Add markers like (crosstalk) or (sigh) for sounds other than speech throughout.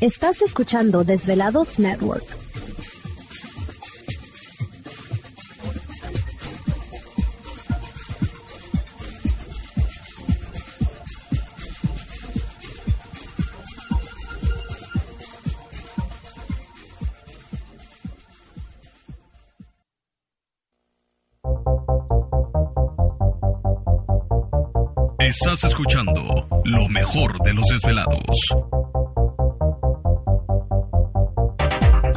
Estás escuchando Desvelados Network. Estás escuchando lo mejor de los desvelados.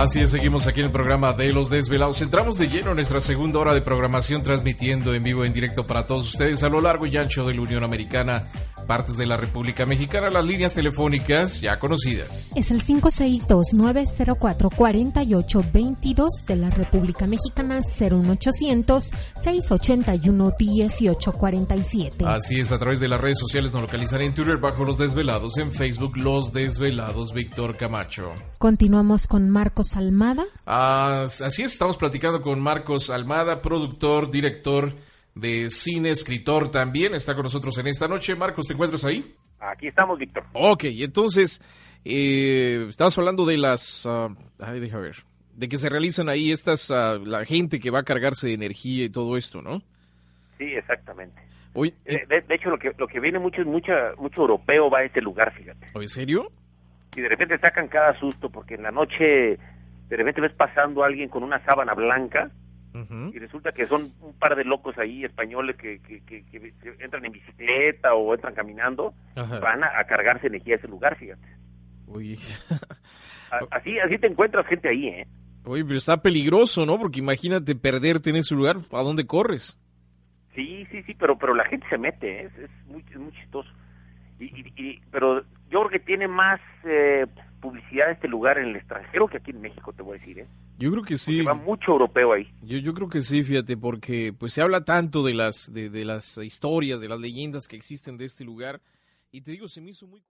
Así es, seguimos aquí en el programa de Los Desvelados. Entramos de lleno en nuestra segunda hora de programación, transmitiendo en vivo, en directo para todos ustedes a lo largo y ancho de la Unión Americana partes de la República Mexicana, las líneas telefónicas ya conocidas. Es el 562-904-4822 de la República Mexicana, 01800-681-1847. Así es, a través de las redes sociales nos localizan en Twitter bajo Los Desvelados, en Facebook Los Desvelados, Víctor Camacho. Continuamos con Marcos Almada. Ah, así es, estamos platicando con Marcos Almada, productor, director de cine, escritor también. Está con nosotros en esta noche. Marcos, ¿te encuentras ahí? Aquí estamos, Víctor. Ok, entonces, eh, estabas hablando de las... Uh, ay, deja ver. De que se realizan ahí estas... Uh, la gente que va a cargarse de energía y todo esto, ¿no? Sí, exactamente. Hoy, eh, de, de, hecho, lo que, lo que viene mucho es mucha, mucho europeo va a este lugar, fíjate. ¿En serio? Y de repente sacan cada susto porque en la noche de repente ves pasando a alguien con una sábana blanca Uh -huh. Y resulta que son un par de locos ahí españoles que, que, que, que entran en bicicleta o entran caminando, Ajá. van a, a, cargarse energía a ese lugar, fíjate. Uy. (laughs) así, así te encuentras gente ahí, ¿eh? Oye, pero está peligroso, ¿no? Porque imagínate perderte en ese lugar, ¿a dónde corres? Sí, sí, sí, pero pero la gente se mete, ¿eh? es, es, muy, es muy chistoso. Y, y, y, pero yo creo que tiene más eh, publicidad este lugar en el extranjero que aquí en México, te voy a decir, ¿eh? Yo creo que sí. Porque va mucho europeo ahí. Yo, yo creo que sí, fíjate, porque pues se habla tanto de las de, de, las historias, de las leyendas que existen de este lugar y te digo, se me hizo muy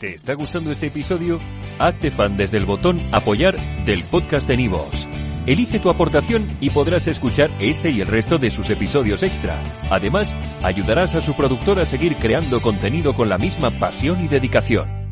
¿Te está gustando este episodio? Hazte fan desde el botón apoyar del podcast de Nivos. Elige tu aportación y podrás escuchar este y el resto de sus episodios extra. Además, ayudarás a su productor a seguir creando contenido con la misma pasión y dedicación.